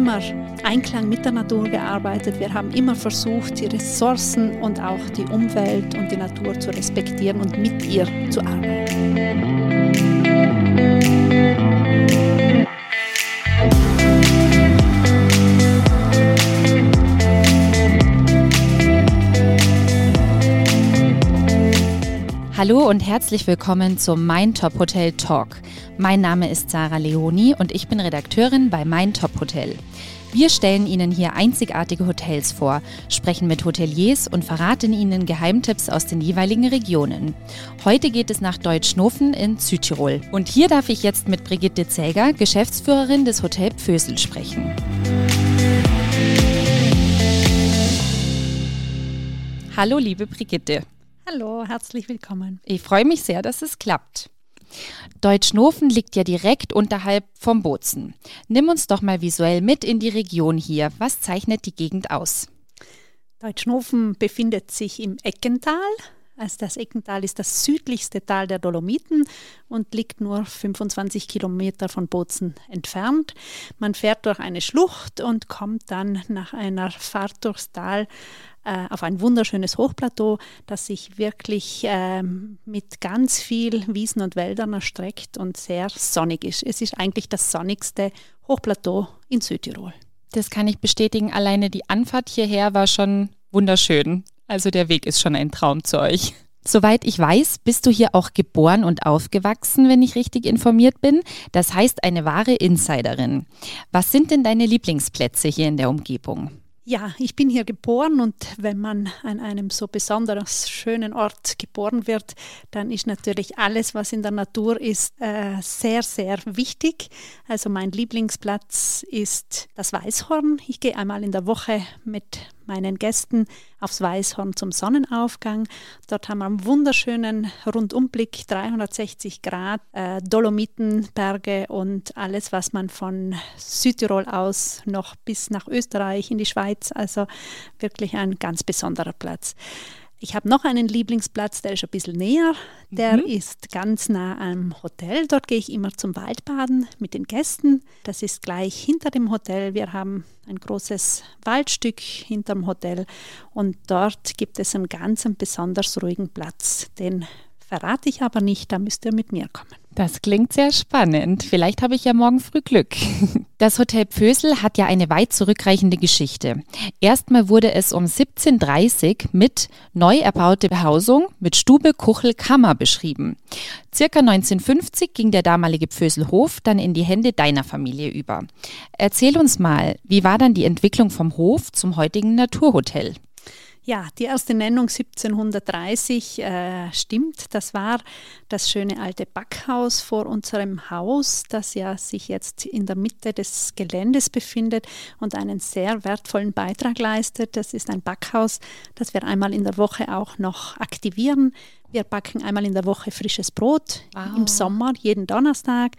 immer Einklang mit der Natur gearbeitet. Wir haben immer versucht, die Ressourcen und auch die Umwelt und die Natur zu respektieren und mit ihr zu arbeiten. Hallo und herzlich willkommen zum Mein Top Hotel Talk. Mein Name ist Sarah Leoni und ich bin Redakteurin bei Mein Top Hotel. Wir stellen Ihnen hier einzigartige Hotels vor, sprechen mit Hoteliers und verraten Ihnen Geheimtipps aus den jeweiligen Regionen. Heute geht es nach Deutschnofen in Südtirol. Und hier darf ich jetzt mit Brigitte Zäger, Geschäftsführerin des Hotel Pfösel, sprechen. Hallo, liebe Brigitte. Hallo, herzlich willkommen. Ich freue mich sehr, dass es klappt. Deutschnofen liegt ja direkt unterhalb vom Bozen. Nimm uns doch mal visuell mit in die Region hier. Was zeichnet die Gegend aus? Deutschnofen befindet sich im Eckental. Also das Eckental ist das südlichste Tal der Dolomiten und liegt nur 25 Kilometer von Bozen entfernt. Man fährt durch eine Schlucht und kommt dann nach einer Fahrt durchs Tal äh, auf ein wunderschönes Hochplateau, das sich wirklich ähm, mit ganz viel Wiesen und Wäldern erstreckt und sehr sonnig ist. Es ist eigentlich das sonnigste Hochplateau in Südtirol. Das kann ich bestätigen. Alleine die Anfahrt hierher war schon wunderschön. Also der Weg ist schon ein Traum zu euch. Soweit ich weiß, bist du hier auch geboren und aufgewachsen, wenn ich richtig informiert bin. Das heißt eine wahre Insiderin. Was sind denn deine Lieblingsplätze hier in der Umgebung? Ja, ich bin hier geboren und wenn man an einem so besonders schönen Ort geboren wird, dann ist natürlich alles, was in der Natur ist, äh, sehr, sehr wichtig. Also mein Lieblingsplatz ist das Weißhorn. Ich gehe einmal in der Woche mit meinen Gästen aufs Weißhorn zum Sonnenaufgang. Dort haben wir einen wunderschönen Rundumblick, 360 Grad, äh, Dolomitenberge und alles, was man von Südtirol aus noch bis nach Österreich in die Schweiz, also wirklich ein ganz besonderer Platz. Ich habe noch einen Lieblingsplatz, der ist ein bisschen näher. Der mhm. ist ganz nah am Hotel. Dort gehe ich immer zum Waldbaden mit den Gästen. Das ist gleich hinter dem Hotel. Wir haben ein großes Waldstück hinter dem Hotel und dort gibt es einen ganz besonders ruhigen Platz. Den verrate ich aber nicht, da müsst ihr mit mir kommen. Das klingt sehr spannend. Vielleicht habe ich ja morgen früh Glück. Das Hotel Pfösel hat ja eine weit zurückreichende Geschichte. Erstmal wurde es um 1730 mit neu erbaute Behausung mit Stube, Kuchel, Kammer beschrieben. Circa 1950 ging der damalige Pföselhof dann in die Hände deiner Familie über. Erzähl uns mal, wie war dann die Entwicklung vom Hof zum heutigen Naturhotel? Ja, die erste Nennung 1730 äh, stimmt. Das war das schöne alte Backhaus vor unserem Haus, das ja sich jetzt in der Mitte des Geländes befindet und einen sehr wertvollen Beitrag leistet. Das ist ein Backhaus, das wir einmal in der Woche auch noch aktivieren. Wir backen einmal in der Woche frisches Brot wow. im Sommer, jeden Donnerstag.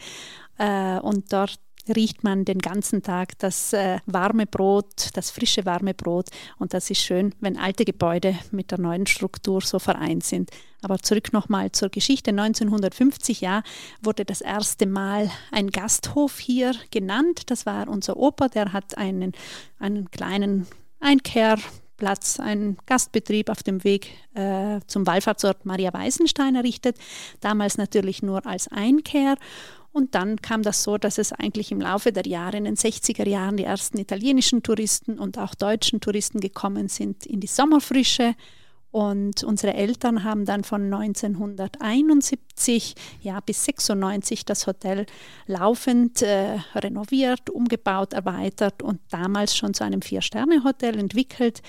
Äh, und dort riecht man den ganzen Tag das äh, warme Brot, das frische warme Brot. Und das ist schön, wenn alte Gebäude mit der neuen Struktur so vereint sind. Aber zurück nochmal zur Geschichte. 1950 ja, wurde das erste Mal ein Gasthof hier genannt. Das war unser Opa, der hat einen, einen kleinen Einkehrplatz, einen Gastbetrieb auf dem Weg äh, zum Wallfahrtsort Maria Weißenstein errichtet. Damals natürlich nur als Einkehr. Und dann kam das so, dass es eigentlich im Laufe der Jahre, in den 60er Jahren, die ersten italienischen Touristen und auch deutschen Touristen gekommen sind in die Sommerfrische. Und unsere Eltern haben dann von 1971 ja, bis 96 das Hotel laufend äh, renoviert, umgebaut, erweitert und damals schon zu einem Vier-Sterne-Hotel entwickelt.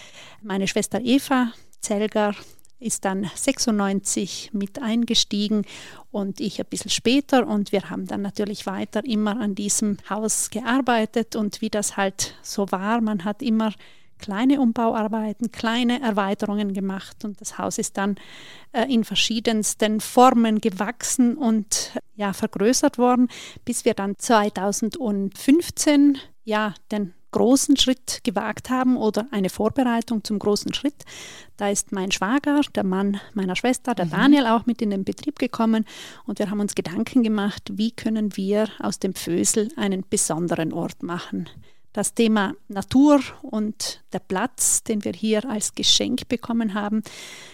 Meine Schwester Eva Zelger ist dann 96 mit eingestiegen und ich ein bisschen später und wir haben dann natürlich weiter immer an diesem Haus gearbeitet und wie das halt so war, man hat immer kleine Umbauarbeiten, kleine Erweiterungen gemacht und das Haus ist dann äh, in verschiedensten Formen gewachsen und ja vergrößert worden, bis wir dann 2015 ja den großen Schritt gewagt haben oder eine Vorbereitung zum großen Schritt. Da ist mein Schwager, der Mann meiner Schwester, der mhm. Daniel, auch mit in den Betrieb gekommen und wir haben uns Gedanken gemacht, wie können wir aus dem Fösel einen besonderen Ort machen. das Thema Natur und der Platz, den wir hier als Geschenk bekommen haben,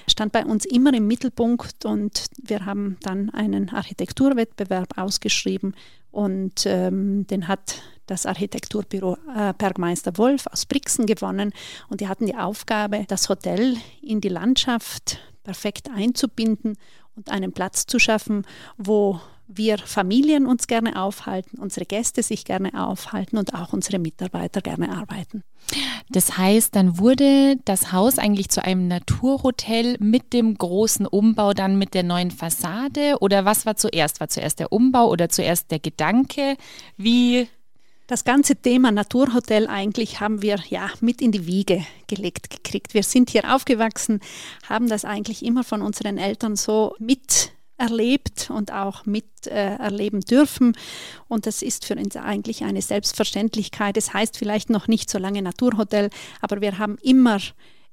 stand bei uns immer im Mittelpunkt und wir haben dann einen Architekturwettbewerb ausgeschrieben und ähm, den hat das Architekturbüro äh, Bergmeister Wolf aus Brixen gewonnen und die hatten die Aufgabe, das Hotel in die Landschaft perfekt einzubinden und einen Platz zu schaffen, wo wir Familien uns gerne aufhalten, unsere Gäste sich gerne aufhalten und auch unsere Mitarbeiter gerne arbeiten. Das heißt, dann wurde das Haus eigentlich zu einem Naturhotel mit dem großen Umbau, dann mit der neuen Fassade oder was war zuerst? War zuerst der Umbau oder zuerst der Gedanke? Wie das ganze Thema Naturhotel eigentlich haben wir ja mit in die Wiege gelegt gekriegt. Wir sind hier aufgewachsen, haben das eigentlich immer von unseren Eltern so mit erlebt und auch miterleben äh, dürfen. Und das ist für uns eigentlich eine Selbstverständlichkeit. Es das heißt vielleicht noch nicht so lange Naturhotel, aber wir haben immer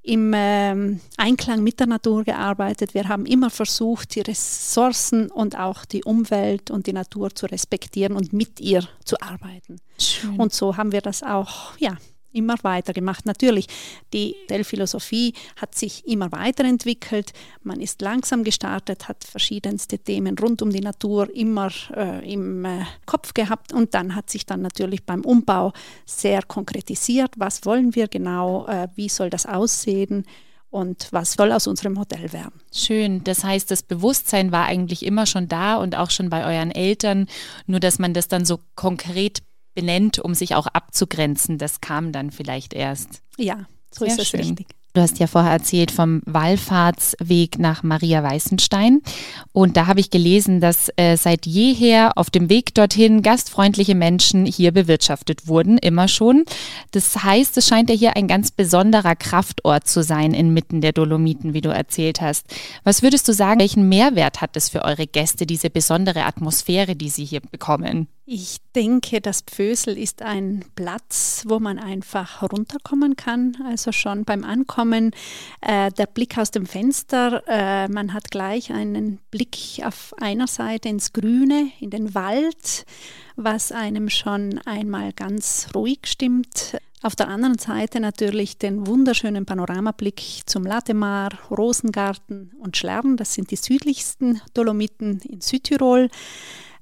im ähm, Einklang mit der Natur gearbeitet. Wir haben immer versucht, die Ressourcen und auch die Umwelt und die Natur zu respektieren und mit ihr zu arbeiten. Schön. Und so haben wir das auch ja, immer weiter gemacht. Natürlich, die Dell-Philosophie hat sich immer weiterentwickelt. Man ist langsam gestartet, hat verschiedenste Themen rund um die Natur immer äh, im äh, Kopf gehabt und dann hat sich dann natürlich beim Umbau sehr konkretisiert, was wollen wir genau, äh, wie soll das aussehen und was soll aus unserem Hotel werden. Schön. Das heißt, das Bewusstsein war eigentlich immer schon da und auch schon bei euren Eltern, nur dass man das dann so konkret benennt, um sich auch abzugrenzen. Das kam dann vielleicht erst. Ja, so Sehr ist es schön. richtig. Du hast ja vorher erzählt vom Wallfahrtsweg nach Maria Weißenstein. Und da habe ich gelesen, dass äh, seit jeher auf dem Weg dorthin gastfreundliche Menschen hier bewirtschaftet wurden, immer schon. Das heißt, es scheint ja hier ein ganz besonderer Kraftort zu sein inmitten der Dolomiten, wie du erzählt hast. Was würdest du sagen, welchen Mehrwert hat es für eure Gäste, diese besondere Atmosphäre, die sie hier bekommen? Ich denke, das Pfösel ist ein Platz, wo man einfach runterkommen kann. Also schon beim Ankommen äh, der Blick aus dem Fenster. Äh, man hat gleich einen Blick auf einer Seite ins Grüne, in den Wald, was einem schon einmal ganz ruhig stimmt. Auf der anderen Seite natürlich den wunderschönen Panoramablick zum Latemar, Rosengarten und Schlern. Das sind die südlichsten Dolomiten in Südtirol.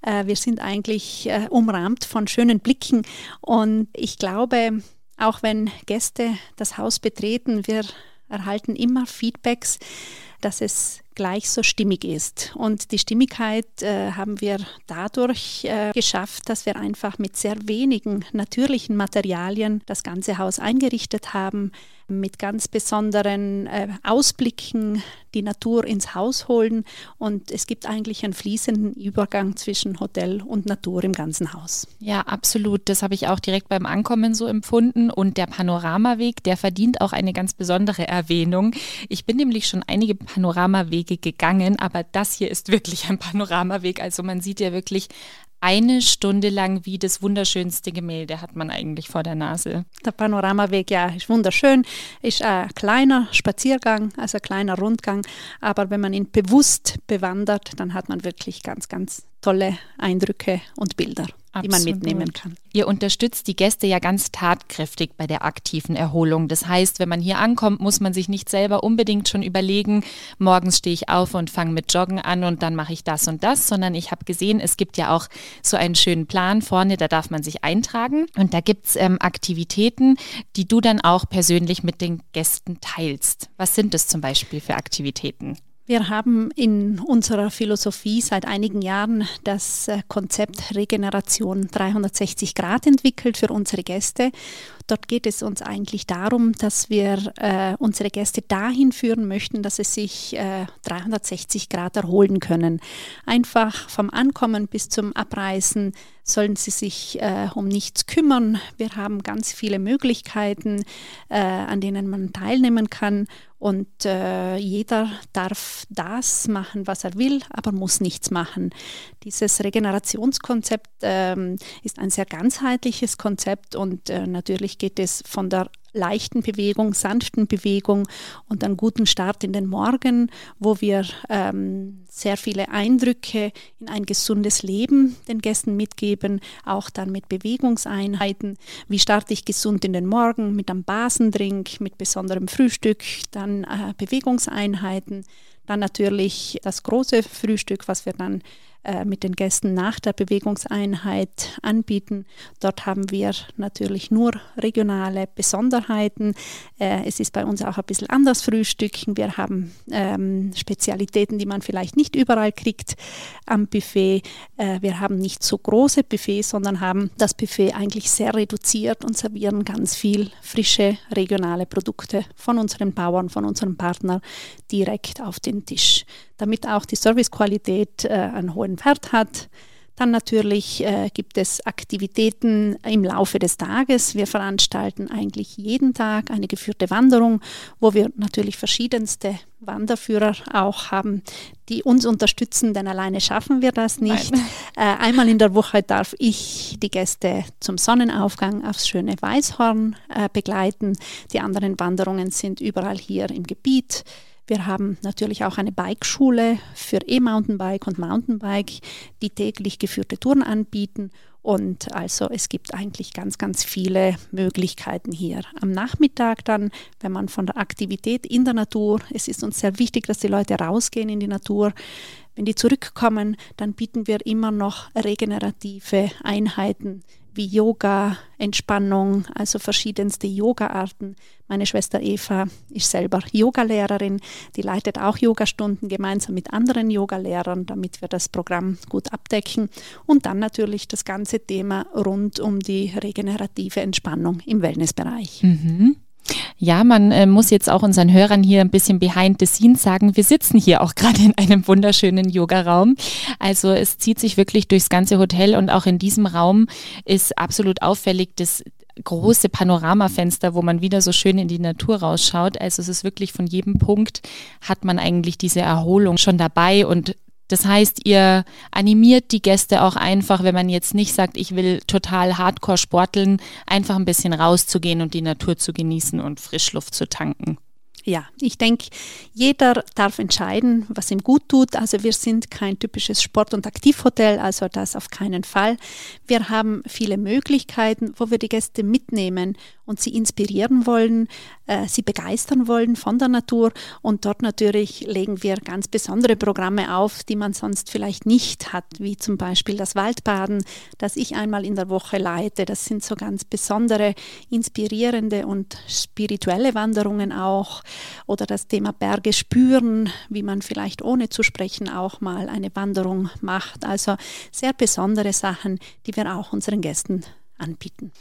Äh, wir sind eigentlich äh, umrahmt von schönen Blicken und ich glaube, auch wenn Gäste das Haus betreten, wir erhalten immer Feedbacks, dass es gleich so stimmig ist. Und die Stimmigkeit äh, haben wir dadurch äh, geschafft, dass wir einfach mit sehr wenigen natürlichen Materialien das ganze Haus eingerichtet haben, mit ganz besonderen äh, Ausblicken die Natur ins Haus holen. Und es gibt eigentlich einen fließenden Übergang zwischen Hotel und Natur im ganzen Haus. Ja, absolut. Das habe ich auch direkt beim Ankommen so empfunden. Und der Panoramaweg, der verdient auch eine ganz besondere Erwähnung. Ich bin nämlich schon einige Panoramawege Wege gegangen, aber das hier ist wirklich ein Panoramaweg. Also man sieht ja wirklich eine Stunde lang wie das wunderschönste Gemälde hat man eigentlich vor der Nase. Der Panoramaweg, ja, ist wunderschön, ist ein kleiner Spaziergang, also ein kleiner Rundgang, aber wenn man ihn bewusst bewandert, dann hat man wirklich ganz, ganz tolle Eindrücke und Bilder. Absolut. die man mitnehmen kann. Ihr unterstützt die Gäste ja ganz tatkräftig bei der aktiven Erholung. Das heißt, wenn man hier ankommt, muss man sich nicht selber unbedingt schon überlegen, morgens stehe ich auf und fange mit Joggen an und dann mache ich das und das, sondern ich habe gesehen, es gibt ja auch so einen schönen Plan vorne, da darf man sich eintragen und da gibt es ähm, Aktivitäten, die du dann auch persönlich mit den Gästen teilst. Was sind das zum Beispiel für Aktivitäten? Wir haben in unserer Philosophie seit einigen Jahren das äh, Konzept Regeneration 360 Grad entwickelt für unsere Gäste. Dort geht es uns eigentlich darum, dass wir äh, unsere Gäste dahin führen möchten, dass sie sich äh, 360 Grad erholen können. Einfach vom Ankommen bis zum Abreisen sollen sie sich äh, um nichts kümmern. Wir haben ganz viele Möglichkeiten, äh, an denen man teilnehmen kann und äh, jeder darf das machen, was er will, aber muss nichts machen. Dieses Regenerationskonzept ähm, ist ein sehr ganzheitliches Konzept und äh, natürlich geht es von der leichten Bewegung, sanften Bewegung und einen guten Start in den Morgen, wo wir ähm, sehr viele Eindrücke in ein gesundes Leben den Gästen mitgeben, auch dann mit Bewegungseinheiten. Wie starte ich gesund in den Morgen mit einem Basendrink, mit besonderem Frühstück, dann äh, Bewegungseinheiten. Dann natürlich das große Frühstück, was wir dann äh, mit den Gästen nach der Bewegungseinheit anbieten. Dort haben wir natürlich nur regionale Besonderheiten. Äh, es ist bei uns auch ein bisschen anders Frühstücken. Wir haben ähm, Spezialitäten, die man vielleicht nicht überall kriegt am Buffet. Äh, wir haben nicht so große Buffets, sondern haben das Buffet eigentlich sehr reduziert und servieren ganz viel frische regionale Produkte von unseren Bauern, von unseren Partnern direkt auf den Tisch damit auch die Servicequalität äh, einen hohen Wert hat. Dann natürlich äh, gibt es Aktivitäten im Laufe des Tages. Wir veranstalten eigentlich jeden Tag eine geführte Wanderung, wo wir natürlich verschiedenste Wanderführer auch haben, die uns unterstützen, denn alleine schaffen wir das nicht. Äh, einmal in der Woche darf ich die Gäste zum Sonnenaufgang aufs schöne Weißhorn äh, begleiten. Die anderen Wanderungen sind überall hier im Gebiet. Wir haben natürlich auch eine Bikeschule für E-Mountainbike und Mountainbike, die täglich geführte Touren anbieten. Und also es gibt eigentlich ganz, ganz viele Möglichkeiten hier. Am Nachmittag dann, wenn man von der Aktivität in der Natur, es ist uns sehr wichtig, dass die Leute rausgehen in die Natur. Wenn die zurückkommen, dann bieten wir immer noch regenerative Einheiten wie Yoga, Entspannung, also verschiedenste Yoga-Arten. Meine Schwester Eva ist selber Yogalehrerin, die leitet auch Yogastunden gemeinsam mit anderen Yogalehrern, damit wir das Programm gut abdecken. Und dann natürlich das ganze Thema rund um die regenerative Entspannung im Wellnessbereich. Mhm. Ja, man äh, muss jetzt auch unseren Hörern hier ein bisschen behind the scenes sagen. Wir sitzen hier auch gerade in einem wunderschönen Yogaraum. Also es zieht sich wirklich durchs ganze Hotel und auch in diesem Raum ist absolut auffällig das große Panoramafenster, wo man wieder so schön in die Natur rausschaut. Also es ist wirklich von jedem Punkt hat man eigentlich diese Erholung schon dabei und das heißt, ihr animiert die Gäste auch einfach, wenn man jetzt nicht sagt, ich will total hardcore sporteln, einfach ein bisschen rauszugehen und die Natur zu genießen und Frischluft zu tanken. Ja, ich denke, jeder darf entscheiden, was ihm gut tut. Also wir sind kein typisches Sport- und Aktivhotel, also das auf keinen Fall. Wir haben viele Möglichkeiten, wo wir die Gäste mitnehmen und sie inspirieren wollen, äh, sie begeistern wollen von der Natur. Und dort natürlich legen wir ganz besondere Programme auf, die man sonst vielleicht nicht hat, wie zum Beispiel das Waldbaden, das ich einmal in der Woche leite. Das sind so ganz besondere, inspirierende und spirituelle Wanderungen auch. Oder das Thema Berge spüren, wie man vielleicht ohne zu sprechen auch mal eine Wanderung macht. Also sehr besondere Sachen, die wir auch unseren Gästen anbieten.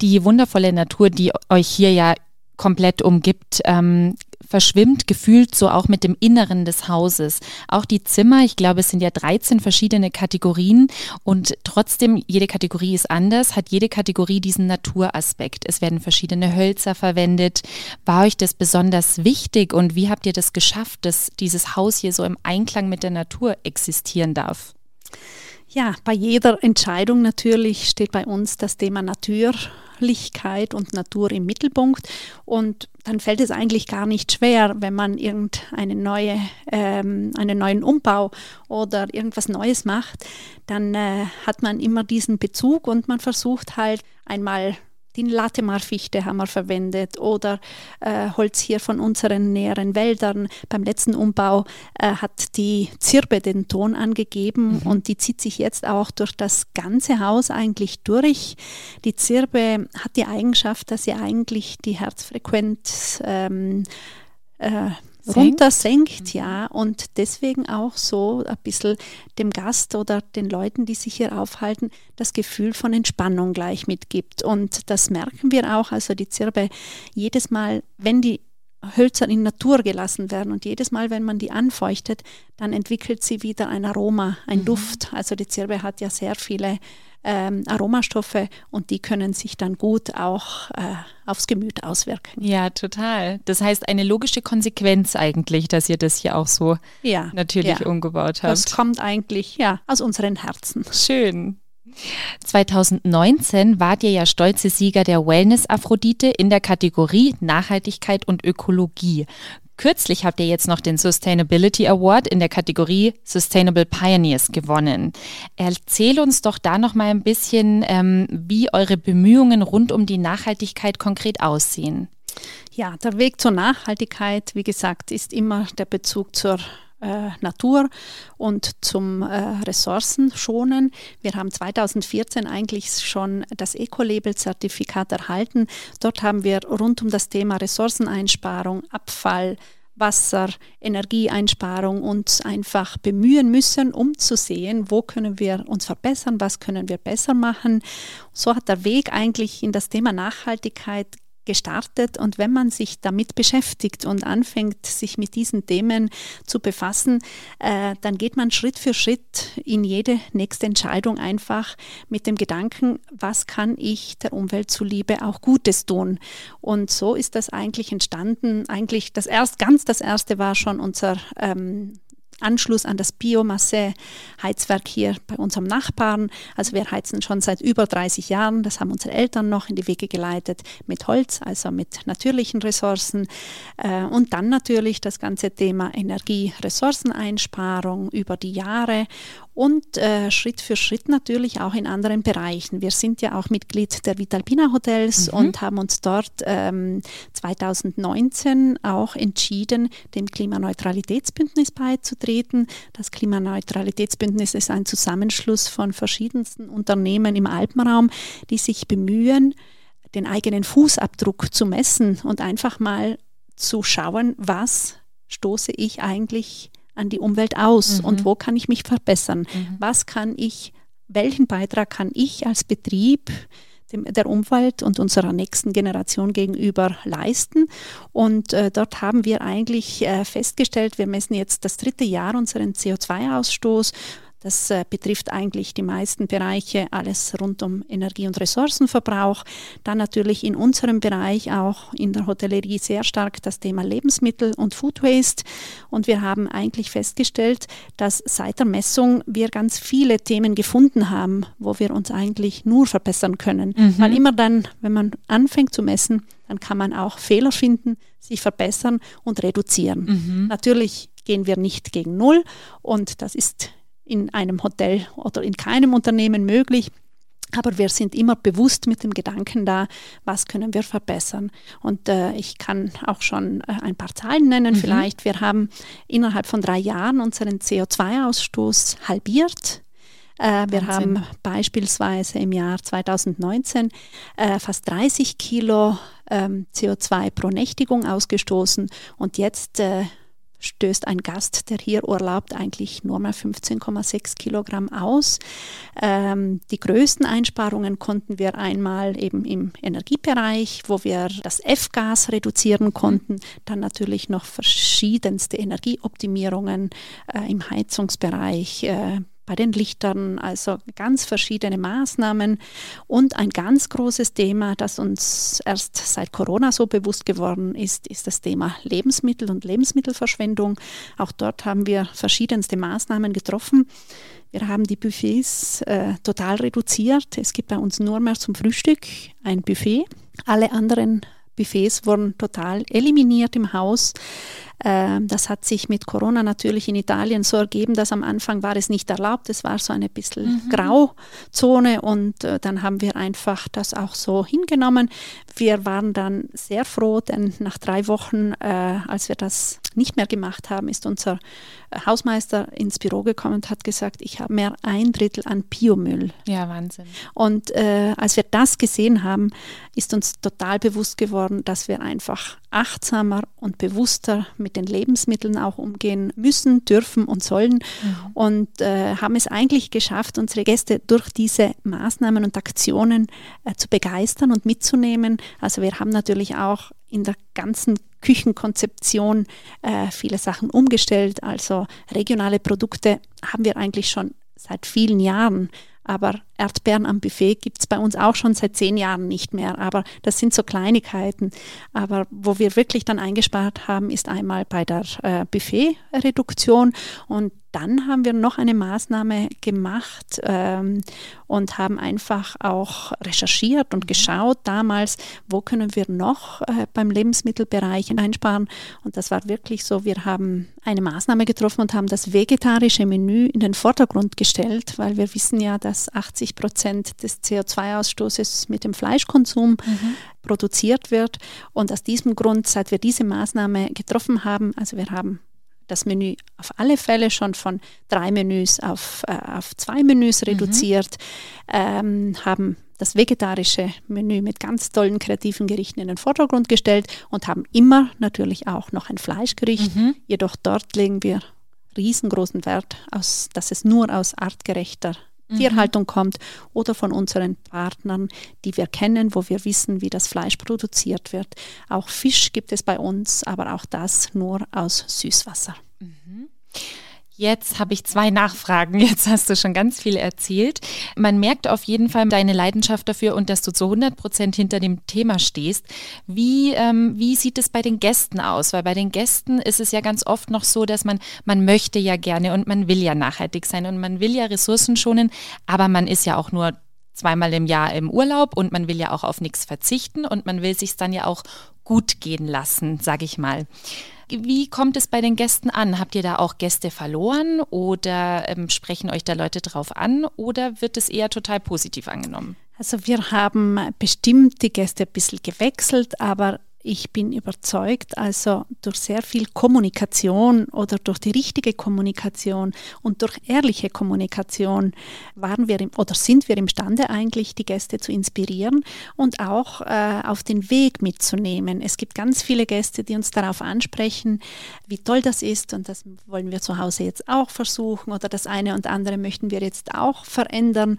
Die wundervolle Natur, die euch hier ja komplett umgibt, ähm, verschwimmt gefühlt so auch mit dem Inneren des Hauses. Auch die Zimmer, ich glaube, es sind ja 13 verschiedene Kategorien und trotzdem, jede Kategorie ist anders, hat jede Kategorie diesen Naturaspekt. Es werden verschiedene Hölzer verwendet. War euch das besonders wichtig und wie habt ihr das geschafft, dass dieses Haus hier so im Einklang mit der Natur existieren darf? Ja, bei jeder Entscheidung natürlich steht bei uns das Thema Natürlichkeit und Natur im Mittelpunkt. Und dann fällt es eigentlich gar nicht schwer, wenn man irgendeinen neue, ähm, einen neuen Umbau oder irgendwas Neues macht, dann äh, hat man immer diesen Bezug und man versucht halt einmal die Latemar-Fichte haben wir verwendet oder äh, Holz hier von unseren näheren Wäldern. Beim letzten Umbau äh, hat die Zirbe den Ton angegeben mhm. und die zieht sich jetzt auch durch das ganze Haus eigentlich durch. Die Zirbe hat die Eigenschaft, dass sie eigentlich die Herzfrequenz ähm, äh, runter senkt, mhm. ja, und deswegen auch so ein bisschen dem Gast oder den Leuten, die sich hier aufhalten, das Gefühl von Entspannung gleich mitgibt. Und das merken wir auch, also die Zirbe jedes Mal, wenn die Hölzer in Natur gelassen werden. Und jedes Mal, wenn man die anfeuchtet, dann entwickelt sie wieder ein Aroma, ein mhm. Duft. Also die Zirbe hat ja sehr viele ähm, Aromastoffe und die können sich dann gut auch äh, aufs Gemüt auswirken. Ja, total. Das heißt, eine logische Konsequenz eigentlich, dass ihr das hier auch so ja, natürlich ja. umgebaut habt. Das kommt eigentlich ja aus unseren Herzen. Schön. 2019 wart ihr ja stolze Sieger der Wellness Aphrodite in der Kategorie Nachhaltigkeit und Ökologie. Kürzlich habt ihr jetzt noch den Sustainability Award in der Kategorie Sustainable Pioneers gewonnen. Erzähl uns doch da noch mal ein bisschen, ähm, wie eure Bemühungen rund um die Nachhaltigkeit konkret aussehen. Ja, der Weg zur Nachhaltigkeit, wie gesagt, ist immer der Bezug zur äh, Natur und zum äh, Ressourcenschonen. Wir haben 2014 eigentlich schon das Eco-Label-Zertifikat erhalten. Dort haben wir rund um das Thema Ressourceneinsparung, Abfall, Wasser, Energieeinsparung uns einfach bemühen müssen, um zu sehen, wo können wir uns verbessern, was können wir besser machen. So hat der Weg eigentlich in das Thema Nachhaltigkeit gestartet. Und wenn man sich damit beschäftigt und anfängt, sich mit diesen Themen zu befassen, äh, dann geht man Schritt für Schritt in jede nächste Entscheidung einfach mit dem Gedanken, was kann ich der Umwelt zuliebe auch Gutes tun. Und so ist das eigentlich entstanden. Eigentlich das erst, ganz das erste war schon unser ähm, Anschluss an das Biomasse-Heizwerk hier bei unserem Nachbarn. Also wir heizen schon seit über 30 Jahren, das haben unsere Eltern noch in die Wege geleitet, mit Holz, also mit natürlichen Ressourcen. Äh, und dann natürlich das ganze Thema Energie-Ressourceneinsparung über die Jahre und äh, Schritt für Schritt natürlich auch in anderen Bereichen. Wir sind ja auch Mitglied der Vitalpina Hotels mhm. und haben uns dort ähm, 2019 auch entschieden, dem Klimaneutralitätsbündnis beizutreten. Das Klimaneutralitätsbündnis ist ein Zusammenschluss von verschiedensten Unternehmen im Alpenraum, die sich bemühen, den eigenen Fußabdruck zu messen und einfach mal zu schauen, was stoße ich eigentlich an die Umwelt aus mhm. und wo kann ich mich verbessern? Mhm. Was kann ich, welchen Beitrag kann ich als Betrieb dem, der Umwelt und unserer nächsten Generation gegenüber leisten. Und äh, dort haben wir eigentlich äh, festgestellt, wir messen jetzt das dritte Jahr unseren CO2-Ausstoß das äh, betrifft eigentlich die meisten Bereiche, alles rund um Energie- und Ressourcenverbrauch. Dann natürlich in unserem Bereich auch in der Hotellerie sehr stark das Thema Lebensmittel und Food Waste. Und wir haben eigentlich festgestellt, dass seit der Messung wir ganz viele Themen gefunden haben, wo wir uns eigentlich nur verbessern können. Mhm. Weil immer dann, wenn man anfängt zu messen, dann kann man auch Fehler finden, sich verbessern und reduzieren. Mhm. Natürlich gehen wir nicht gegen Null und das ist in einem Hotel oder in keinem Unternehmen möglich. Aber wir sind immer bewusst mit dem Gedanken da, was können wir verbessern. Und äh, ich kann auch schon äh, ein paar Zahlen nennen. Mhm. Vielleicht, wir haben innerhalb von drei Jahren unseren CO2-Ausstoß halbiert. Äh, wir haben beispielsweise im Jahr 2019 äh, fast 30 Kilo ähm, CO2 pro Nächtigung ausgestoßen und jetzt äh, stößt ein Gast, der hier urlaubt, eigentlich nur mal 15,6 Kilogramm aus. Ähm, die größten Einsparungen konnten wir einmal eben im Energiebereich, wo wir das F-Gas reduzieren konnten, dann natürlich noch verschiedenste Energieoptimierungen äh, im Heizungsbereich. Äh, bei den Lichtern, also ganz verschiedene Maßnahmen und ein ganz großes Thema, das uns erst seit Corona so bewusst geworden ist, ist das Thema Lebensmittel und Lebensmittelverschwendung. Auch dort haben wir verschiedenste Maßnahmen getroffen. Wir haben die Buffets äh, total reduziert. Es gibt bei uns nur mehr zum Frühstück ein Buffet. Alle anderen Buffets wurden total eliminiert im Haus. Ähm, das hat sich mit Corona natürlich in Italien so ergeben, dass am Anfang war es nicht erlaubt. Es war so eine bisschen mhm. Grauzone und äh, dann haben wir einfach das auch so hingenommen. Wir waren dann sehr froh, denn nach drei Wochen, äh, als wir das nicht mehr gemacht haben, ist unser Hausmeister ins Büro gekommen und hat gesagt, ich habe mehr ein Drittel an Biomüll. Ja, Wahnsinn. Und äh, als wir das gesehen haben, ist uns total bewusst geworden, dass wir einfach achtsamer und bewusster mit den Lebensmitteln auch umgehen müssen, dürfen und sollen mhm. und äh, haben es eigentlich geschafft, unsere Gäste durch diese Maßnahmen und Aktionen äh, zu begeistern und mitzunehmen. Also wir haben natürlich auch in der ganzen Küchenkonzeption äh, viele Sachen umgestellt. Also regionale Produkte haben wir eigentlich schon seit vielen Jahren. Aber Erdbeeren am Buffet gibt es bei uns auch schon seit zehn Jahren nicht mehr. Aber das sind so Kleinigkeiten. Aber wo wir wirklich dann eingespart haben, ist einmal bei der äh, Buffet-Reduktion. Und dann haben wir noch eine Maßnahme gemacht ähm, und haben einfach auch recherchiert und geschaut damals, wo können wir noch äh, beim Lebensmittelbereich einsparen. Und das war wirklich so, wir haben eine Maßnahme getroffen und haben das vegetarische Menü in den Vordergrund gestellt, weil wir wissen ja, dass 80 Prozent des CO2-Ausstoßes mit dem Fleischkonsum mhm. produziert wird. Und aus diesem Grund, seit wir diese Maßnahme getroffen haben, also wir haben das Menü auf alle Fälle schon von drei Menüs auf, äh, auf zwei Menüs mhm. reduziert, mhm. ähm, haben das vegetarische Menü mit ganz tollen kreativen Gerichten in den Vordergrund gestellt und haben immer natürlich auch noch ein Fleischgericht. Mhm. Jedoch dort legen wir riesengroßen Wert, aus, dass es nur aus artgerechter. Tierhaltung kommt oder von unseren Partnern, die wir kennen, wo wir wissen, wie das Fleisch produziert wird. Auch Fisch gibt es bei uns, aber auch das nur aus Süßwasser. Mhm. Jetzt habe ich zwei Nachfragen. Jetzt hast du schon ganz viel erzählt. Man merkt auf jeden Fall deine Leidenschaft dafür und dass du zu 100 Prozent hinter dem Thema stehst. Wie, ähm, wie sieht es bei den Gästen aus? Weil bei den Gästen ist es ja ganz oft noch so, dass man, man möchte ja gerne und man will ja nachhaltig sein und man will ja Ressourcen schonen, aber man ist ja auch nur zweimal im Jahr im Urlaub und man will ja auch auf nichts verzichten und man will sich dann ja auch gut gehen lassen, sage ich mal. Wie kommt es bei den Gästen an? Habt ihr da auch Gäste verloren oder ähm, sprechen euch da Leute drauf an oder wird es eher total positiv angenommen? Also wir haben bestimmt die Gäste ein bisschen gewechselt, aber ich bin überzeugt, also durch sehr viel Kommunikation oder durch die richtige Kommunikation und durch ehrliche Kommunikation waren wir im, oder sind wir imstande eigentlich, die Gäste zu inspirieren und auch äh, auf den Weg mitzunehmen. Es gibt ganz viele Gäste, die uns darauf ansprechen, wie toll das ist und das wollen wir zu Hause jetzt auch versuchen oder das eine und andere möchten wir jetzt auch verändern.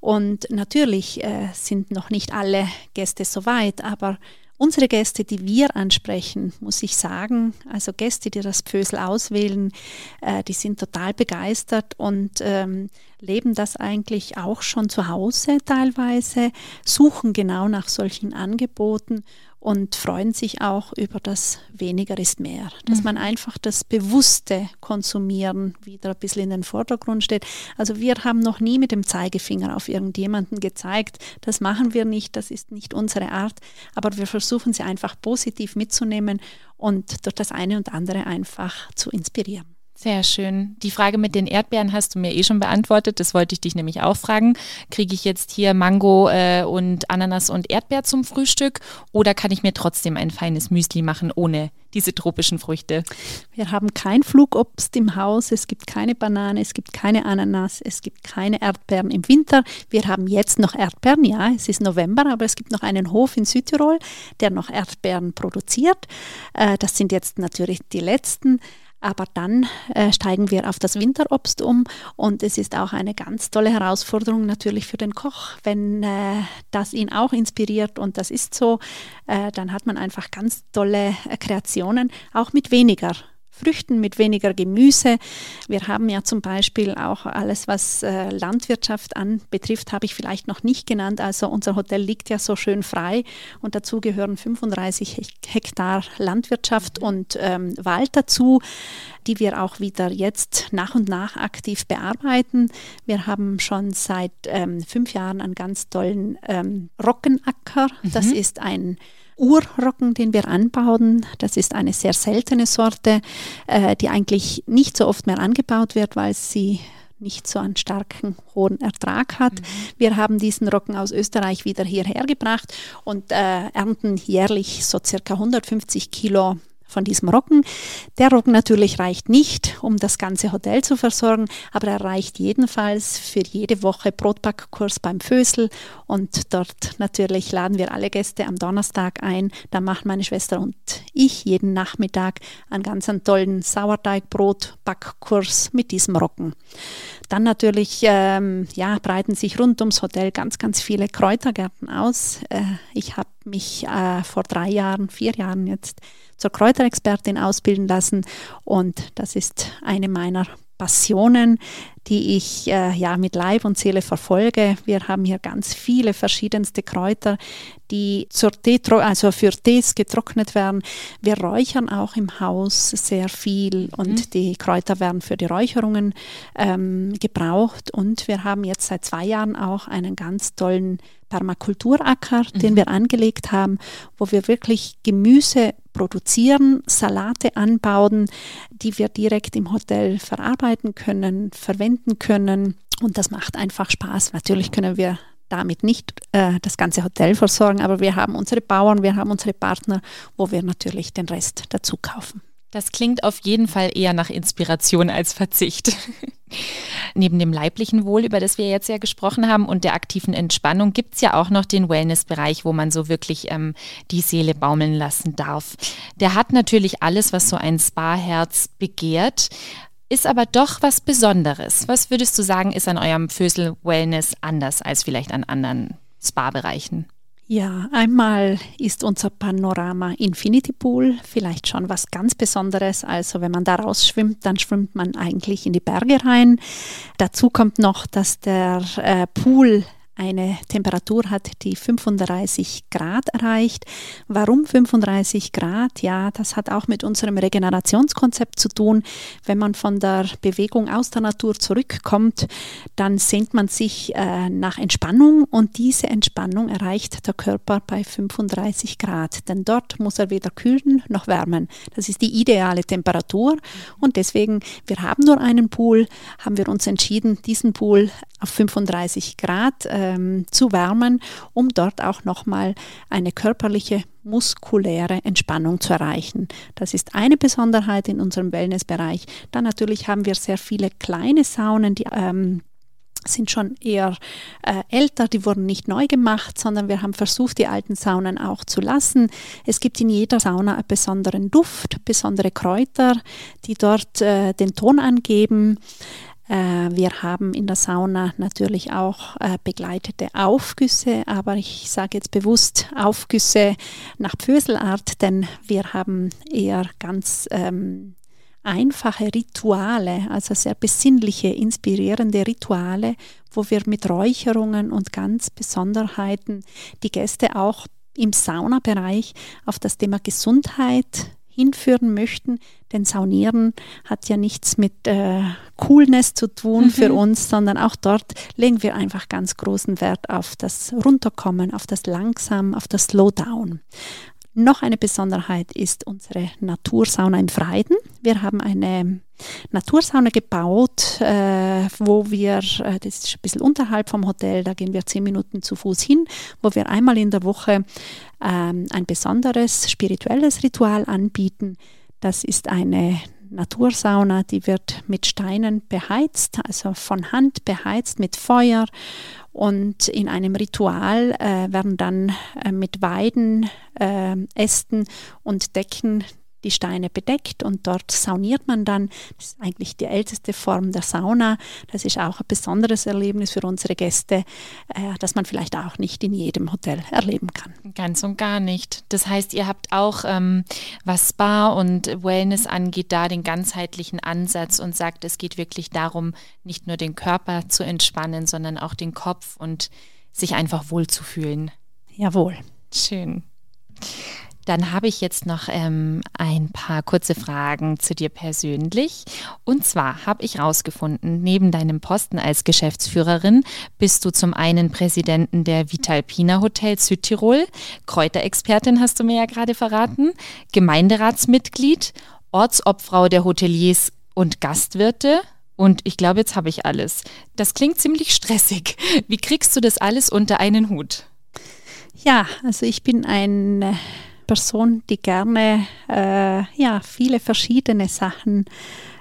Und natürlich äh, sind noch nicht alle Gäste so weit, aber Unsere Gäste, die wir ansprechen, muss ich sagen, also Gäste, die das Pfösel auswählen, äh, die sind total begeistert und ähm, leben das eigentlich auch schon zu Hause teilweise, suchen genau nach solchen Angeboten und freuen sich auch über das weniger ist mehr. Dass mhm. man einfach das bewusste Konsumieren wieder ein bisschen in den Vordergrund steht. Also wir haben noch nie mit dem Zeigefinger auf irgendjemanden gezeigt, das machen wir nicht, das ist nicht unsere Art, aber wir versuchen sie einfach positiv mitzunehmen und durch das eine und andere einfach zu inspirieren. Sehr schön. Die Frage mit den Erdbeeren hast du mir eh schon beantwortet. Das wollte ich dich nämlich auch fragen. Kriege ich jetzt hier Mango äh, und Ananas und Erdbeer zum Frühstück oder kann ich mir trotzdem ein feines Müsli machen ohne diese tropischen Früchte? Wir haben kein Flugobst im Haus. Es gibt keine Banane, es gibt keine Ananas, es gibt keine Erdbeeren im Winter. Wir haben jetzt noch Erdbeeren. Ja, es ist November, aber es gibt noch einen Hof in Südtirol, der noch Erdbeeren produziert. Äh, das sind jetzt natürlich die letzten. Aber dann äh, steigen wir auf das Winterobst um und es ist auch eine ganz tolle Herausforderung natürlich für den Koch, wenn äh, das ihn auch inspiriert und das ist so, äh, dann hat man einfach ganz tolle äh, Kreationen, auch mit weniger Früchten, mit weniger Gemüse. Wir haben ja zum Beispiel auch alles, was äh, Landwirtschaft anbetrifft, habe ich vielleicht noch nicht genannt. Also unser Hotel liegt ja so schön frei und dazu gehören 35 Hektar Landwirtschaft und ähm, Wald dazu, die wir auch wieder jetzt nach und nach aktiv bearbeiten. Wir haben schon seit ähm, fünf Jahren einen ganz tollen ähm, Rockenacker. Das mhm. ist ein Urrocken, den wir anbauen. Das ist eine sehr seltene Sorte, äh, die eigentlich nicht so oft mehr angebaut wird, weil sie nicht so einen starken hohen Ertrag hat. Mhm. Wir haben diesen Roggen aus Österreich wieder hierher gebracht und äh, ernten jährlich so circa 150 Kilo von diesem Roggen. Der Roggen natürlich reicht nicht, um das ganze Hotel zu versorgen, aber er reicht jedenfalls für jede Woche Brotbackkurs beim Fösel und dort natürlich laden wir alle Gäste am Donnerstag ein. Da machen meine Schwester und ich jeden Nachmittag einen ganz einen tollen Sauerteigbrot-Backkurs mit diesem Roggen. Dann natürlich ähm, ja, breiten sich rund ums Hotel ganz, ganz viele Kräutergärten aus. Äh, ich habe mich äh, vor drei Jahren, vier Jahren jetzt zur Kräuterexpertin ausbilden lassen. Und das ist eine meiner Passionen, die ich äh, ja mit Leib und Seele verfolge. Wir haben hier ganz viele verschiedenste Kräuter, die zur Tee, also für Tees getrocknet werden. Wir räuchern auch im Haus sehr viel und mhm. die Kräuter werden für die Räucherungen ähm, gebraucht. Und wir haben jetzt seit zwei Jahren auch einen ganz tollen Permakulturacker, mhm. den wir angelegt haben, wo wir wirklich Gemüse produzieren, Salate anbauen, die wir direkt im Hotel verarbeiten können, verwenden können. Und das macht einfach Spaß. Natürlich können wir damit nicht äh, das ganze Hotel versorgen, aber wir haben unsere Bauern, wir haben unsere Partner, wo wir natürlich den Rest dazu kaufen. Das klingt auf jeden Fall eher nach Inspiration als Verzicht. Neben dem leiblichen Wohl, über das wir jetzt ja gesprochen haben, und der aktiven Entspannung gibt es ja auch noch den Wellness-Bereich, wo man so wirklich ähm, die Seele baumeln lassen darf. Der hat natürlich alles, was so ein Spa-Herz begehrt, ist aber doch was Besonderes. Was würdest du sagen, ist an eurem Fösel Wellness anders als vielleicht an anderen Spa-Bereichen? Ja, einmal ist unser Panorama Infinity Pool vielleicht schon was ganz Besonderes. Also wenn man da rausschwimmt, dann schwimmt man eigentlich in die Berge rein. Dazu kommt noch, dass der äh, Pool eine Temperatur hat, die 35 Grad erreicht. Warum 35 Grad? Ja, das hat auch mit unserem Regenerationskonzept zu tun. Wenn man von der Bewegung aus der Natur zurückkommt, dann sehnt man sich äh, nach Entspannung und diese Entspannung erreicht der Körper bei 35 Grad. Denn dort muss er weder kühlen noch wärmen. Das ist die ideale Temperatur und deswegen, wir haben nur einen Pool, haben wir uns entschieden, diesen Pool auf 35 Grad äh, ähm, zu wärmen, um dort auch nochmal eine körperliche muskuläre Entspannung zu erreichen. Das ist eine Besonderheit in unserem Wellnessbereich. Dann natürlich haben wir sehr viele kleine Saunen, die ähm, sind schon eher äh, älter, die wurden nicht neu gemacht, sondern wir haben versucht, die alten Saunen auch zu lassen. Es gibt in jeder Sauna einen besonderen Duft, besondere Kräuter, die dort äh, den Ton angeben. Äh, wir haben in der Sauna natürlich auch äh, begleitete Aufgüsse, aber ich sage jetzt bewusst Aufgüsse nach Pföselart, denn wir haben eher ganz ähm, einfache Rituale, also sehr besinnliche, inspirierende Rituale, wo wir mit Räucherungen und ganz Besonderheiten die Gäste auch im Saunabereich auf das Thema Gesundheit hinführen möchten. Denn Saunieren hat ja nichts mit äh, Coolness zu tun mhm. für uns, sondern auch dort legen wir einfach ganz großen Wert auf das Runterkommen, auf das Langsam, auf das Slowdown. Noch eine Besonderheit ist unsere Natursauna im Freiden. Wir haben eine Natursauna gebaut, äh, wo wir, äh, das ist ein bisschen unterhalb vom Hotel, da gehen wir zehn Minuten zu Fuß hin, wo wir einmal in der Woche ähm, ein besonderes spirituelles Ritual anbieten. Das ist eine Natursauna, die wird mit Steinen beheizt, also von Hand beheizt mit Feuer. Und in einem Ritual äh, werden dann äh, mit Weiden, äh, Ästen und Decken die Steine bedeckt und dort sauniert man dann. Das ist eigentlich die älteste Form der Sauna. Das ist auch ein besonderes Erlebnis für unsere Gäste, äh, das man vielleicht auch nicht in jedem Hotel erleben kann. Ganz und gar nicht. Das heißt, ihr habt auch, ähm, was Spa und Wellness angeht, da den ganzheitlichen Ansatz und sagt, es geht wirklich darum, nicht nur den Körper zu entspannen, sondern auch den Kopf und sich einfach wohlzufühlen. Jawohl. Schön. Dann habe ich jetzt noch ähm, ein paar kurze Fragen zu dir persönlich. Und zwar habe ich herausgefunden, neben deinem Posten als Geschäftsführerin bist du zum einen Präsidenten der Vitalpina Hotel Südtirol, Kräuterexpertin hast du mir ja gerade verraten, Gemeinderatsmitglied, Ortsobfrau der Hoteliers und Gastwirte, und ich glaube, jetzt habe ich alles. Das klingt ziemlich stressig. Wie kriegst du das alles unter einen Hut? Ja, also ich bin ein Person, die gerne äh, ja, viele verschiedene Sachen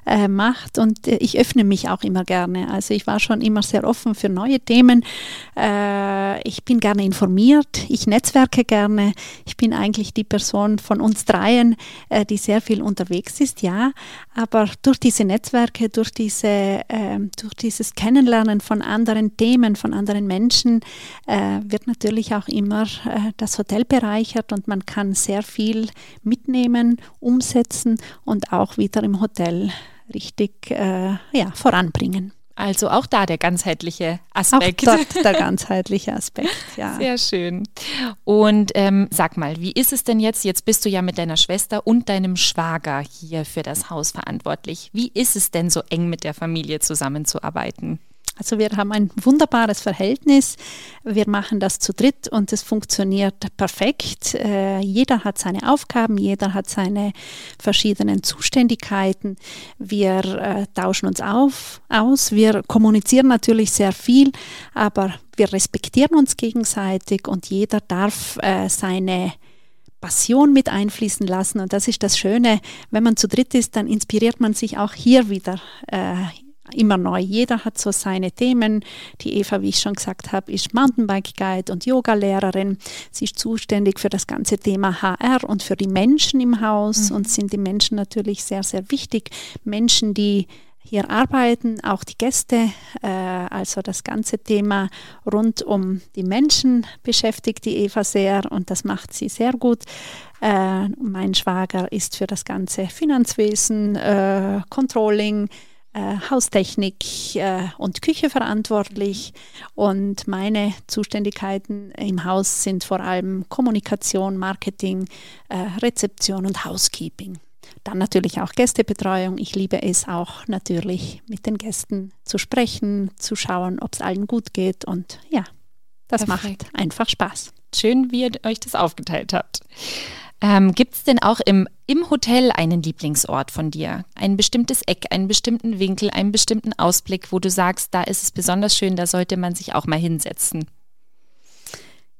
äh, macht. Und äh, ich öffne mich auch immer gerne. Also ich war schon immer sehr offen für neue Themen. Äh, ich bin gerne informiert. Ich netzwerke gerne. Ich bin eigentlich die Person von uns dreien, äh, die sehr viel unterwegs ist, ja. Aber durch diese Netzwerke, durch, diese, ähm, durch dieses Kennenlernen von anderen Themen, von anderen Menschen, äh, wird natürlich auch immer äh, das Hotel bereichert und man kann sehr viel mitnehmen, umsetzen und auch wieder im Hotel richtig äh, ja, voranbringen. Also auch da der ganzheitliche Aspekt. Auch dort der ganzheitliche Aspekt, ja. Sehr schön. Und ähm, sag mal, wie ist es denn jetzt? Jetzt bist du ja mit deiner Schwester und deinem Schwager hier für das Haus verantwortlich. Wie ist es denn so eng mit der Familie zusammenzuarbeiten? Also wir haben ein wunderbares Verhältnis. Wir machen das zu dritt und es funktioniert perfekt. Äh, jeder hat seine Aufgaben, jeder hat seine verschiedenen Zuständigkeiten. Wir äh, tauschen uns auf, aus. Wir kommunizieren natürlich sehr viel, aber wir respektieren uns gegenseitig und jeder darf äh, seine Passion mit einfließen lassen. Und das ist das Schöne, wenn man zu dritt ist, dann inspiriert man sich auch hier wieder immer neu. Jeder hat so seine Themen. Die Eva, wie ich schon gesagt habe, ist Mountainbike-Guide und Yoga-Lehrerin. Sie ist zuständig für das ganze Thema HR und für die Menschen im Haus mhm. und sind die Menschen natürlich sehr, sehr wichtig. Menschen, die hier arbeiten, auch die Gäste, äh, also das ganze Thema rund um die Menschen beschäftigt die Eva sehr und das macht sie sehr gut. Äh, mein Schwager ist für das ganze Finanzwesen, äh, Controlling, äh, Haustechnik äh, und Küche verantwortlich und meine Zuständigkeiten im Haus sind vor allem Kommunikation, Marketing, äh, Rezeption und Housekeeping. Dann natürlich auch Gästebetreuung. Ich liebe es auch natürlich mit den Gästen zu sprechen, zu schauen, ob es allen gut geht und ja, das Perfekt. macht einfach Spaß. Schön, wie ihr euch das aufgeteilt habt. Ähm, Gibt es denn auch im, im Hotel einen Lieblingsort von dir? Ein bestimmtes Eck, einen bestimmten Winkel, einen bestimmten Ausblick, wo du sagst, da ist es besonders schön, da sollte man sich auch mal hinsetzen?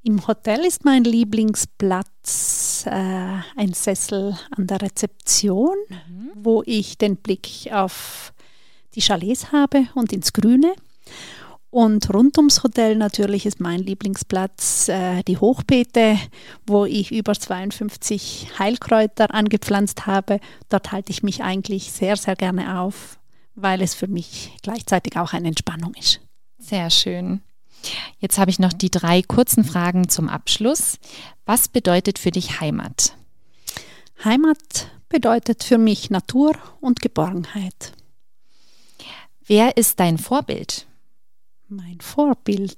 Im Hotel ist mein Lieblingsplatz äh, ein Sessel an der Rezeption, mhm. wo ich den Blick auf die Chalets habe und ins Grüne. Und rund ums Hotel natürlich ist mein Lieblingsplatz äh, die Hochbeete, wo ich über 52 Heilkräuter angepflanzt habe. Dort halte ich mich eigentlich sehr, sehr gerne auf, weil es für mich gleichzeitig auch eine Entspannung ist. Sehr schön. Jetzt habe ich noch die drei kurzen Fragen zum Abschluss. Was bedeutet für dich Heimat? Heimat bedeutet für mich Natur und Geborgenheit. Wer ist dein Vorbild? Mein Vorbild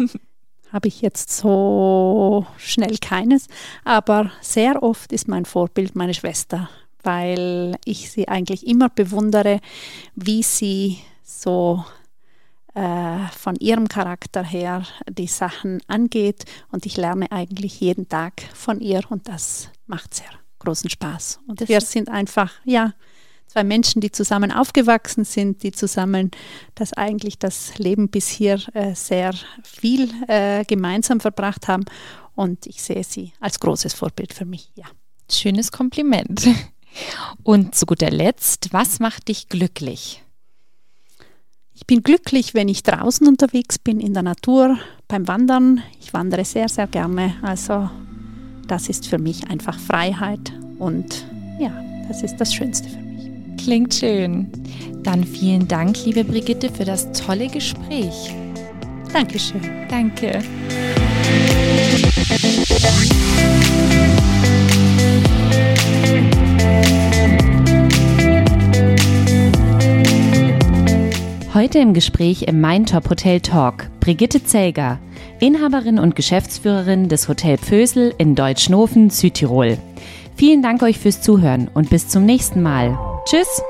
habe ich jetzt so schnell keines, aber sehr oft ist mein Vorbild meine Schwester, weil ich sie eigentlich immer bewundere, wie sie so äh, von ihrem Charakter her die Sachen angeht und ich lerne eigentlich jeden Tag von ihr und das macht sehr großen Spaß. Und das wir sind einfach, ja, zwei Menschen, die zusammen aufgewachsen sind, die zusammen das eigentlich das Leben bis hier äh, sehr viel äh, gemeinsam verbracht haben. Und ich sehe sie als großes Vorbild für mich, ja. Schönes Kompliment. Und zu guter Letzt, was macht dich glücklich? Ich bin glücklich, wenn ich draußen unterwegs bin, in der Natur, beim Wandern. Ich wandere sehr, sehr gerne. Also das ist für mich einfach Freiheit und ja, das ist das Schönste für mich. Klingt schön. Dann vielen Dank, liebe Brigitte, für das tolle Gespräch. Dankeschön. Danke. Heute im Gespräch im Mein Top Hotel Talk Brigitte Zelger, Inhaberin und Geschäftsführerin des Hotel Pfösel in Deutschnofen, Südtirol. Vielen Dank euch fürs Zuhören und bis zum nächsten Mal. Tschüss!